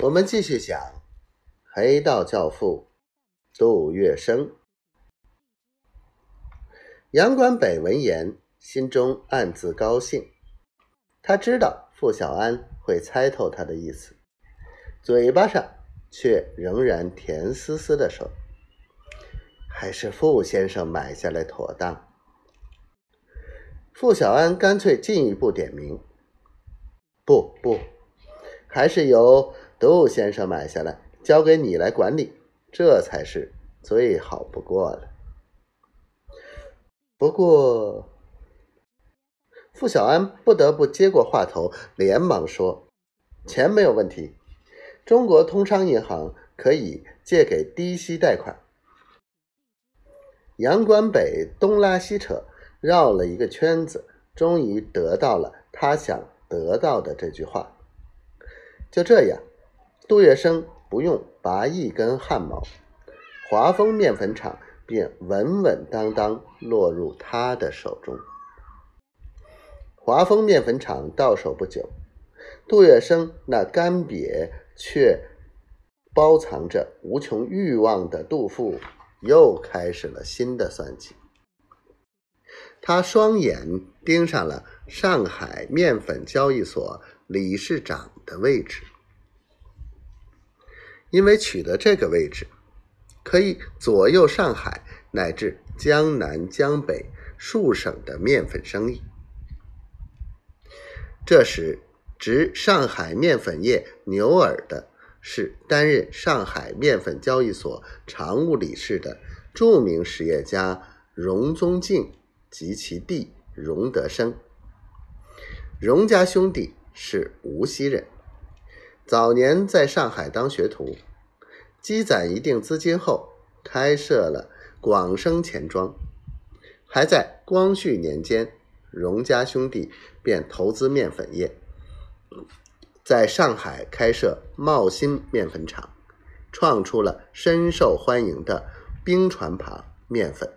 我们继续讲黑道教父杜月笙。杨关北闻言，心中暗自高兴。他知道傅小安会猜透他的意思，嘴巴上却仍然甜丝丝的说：“还是傅先生买下来妥当。”傅小安干脆进一步点名：“不不，还是由……”杜先生买下来，交给你来管理，这才是最好不过了。不过，傅小安不得不接过话头，连忙说：“钱没有问题，中国通商银行可以借给低息贷款。”杨关北东拉西扯，绕了一个圈子，终于得到了他想得到的这句话。就这样。杜月笙不用拔一根汗毛，华丰面粉厂便稳稳当当落入他的手中。华丰面粉厂到手不久，杜月笙那干瘪却包藏着无穷欲望的杜父又开始了新的算计。他双眼盯上了上海面粉交易所理事长的位置。因为取得这个位置，可以左右上海乃至江南江北数省的面粉生意。这时，执上海面粉业牛耳的是担任上海面粉交易所常务理事的著名实业家荣宗敬及其弟荣德生。荣家兄弟是无锡人。早年在上海当学徒，积攒一定资金后，开设了广生钱庄。还在光绪年间，荣家兄弟便投资面粉业，在上海开设茂新面粉厂，创出了深受欢迎的冰船牌面粉。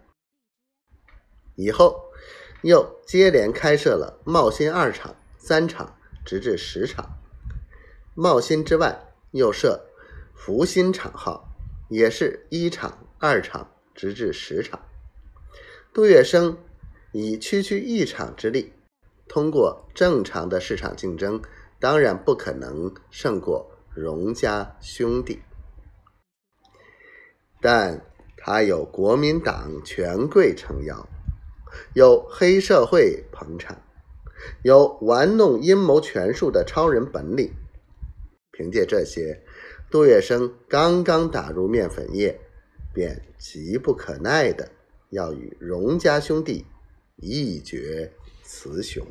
以后又接连开设了茂新二厂、三厂，直至十厂。茂新之外，又设福新厂号，也是一厂、二厂，直至十厂。杜月笙以区区一厂之力，通过正常的市场竞争，当然不可能胜过荣家兄弟。但他有国民党权贵撑腰，有黑社会捧场，有玩弄阴谋权术的超人本领。凭借这些，杜月笙刚刚打入面粉业，便急不可耐的要与荣家兄弟一决雌雄。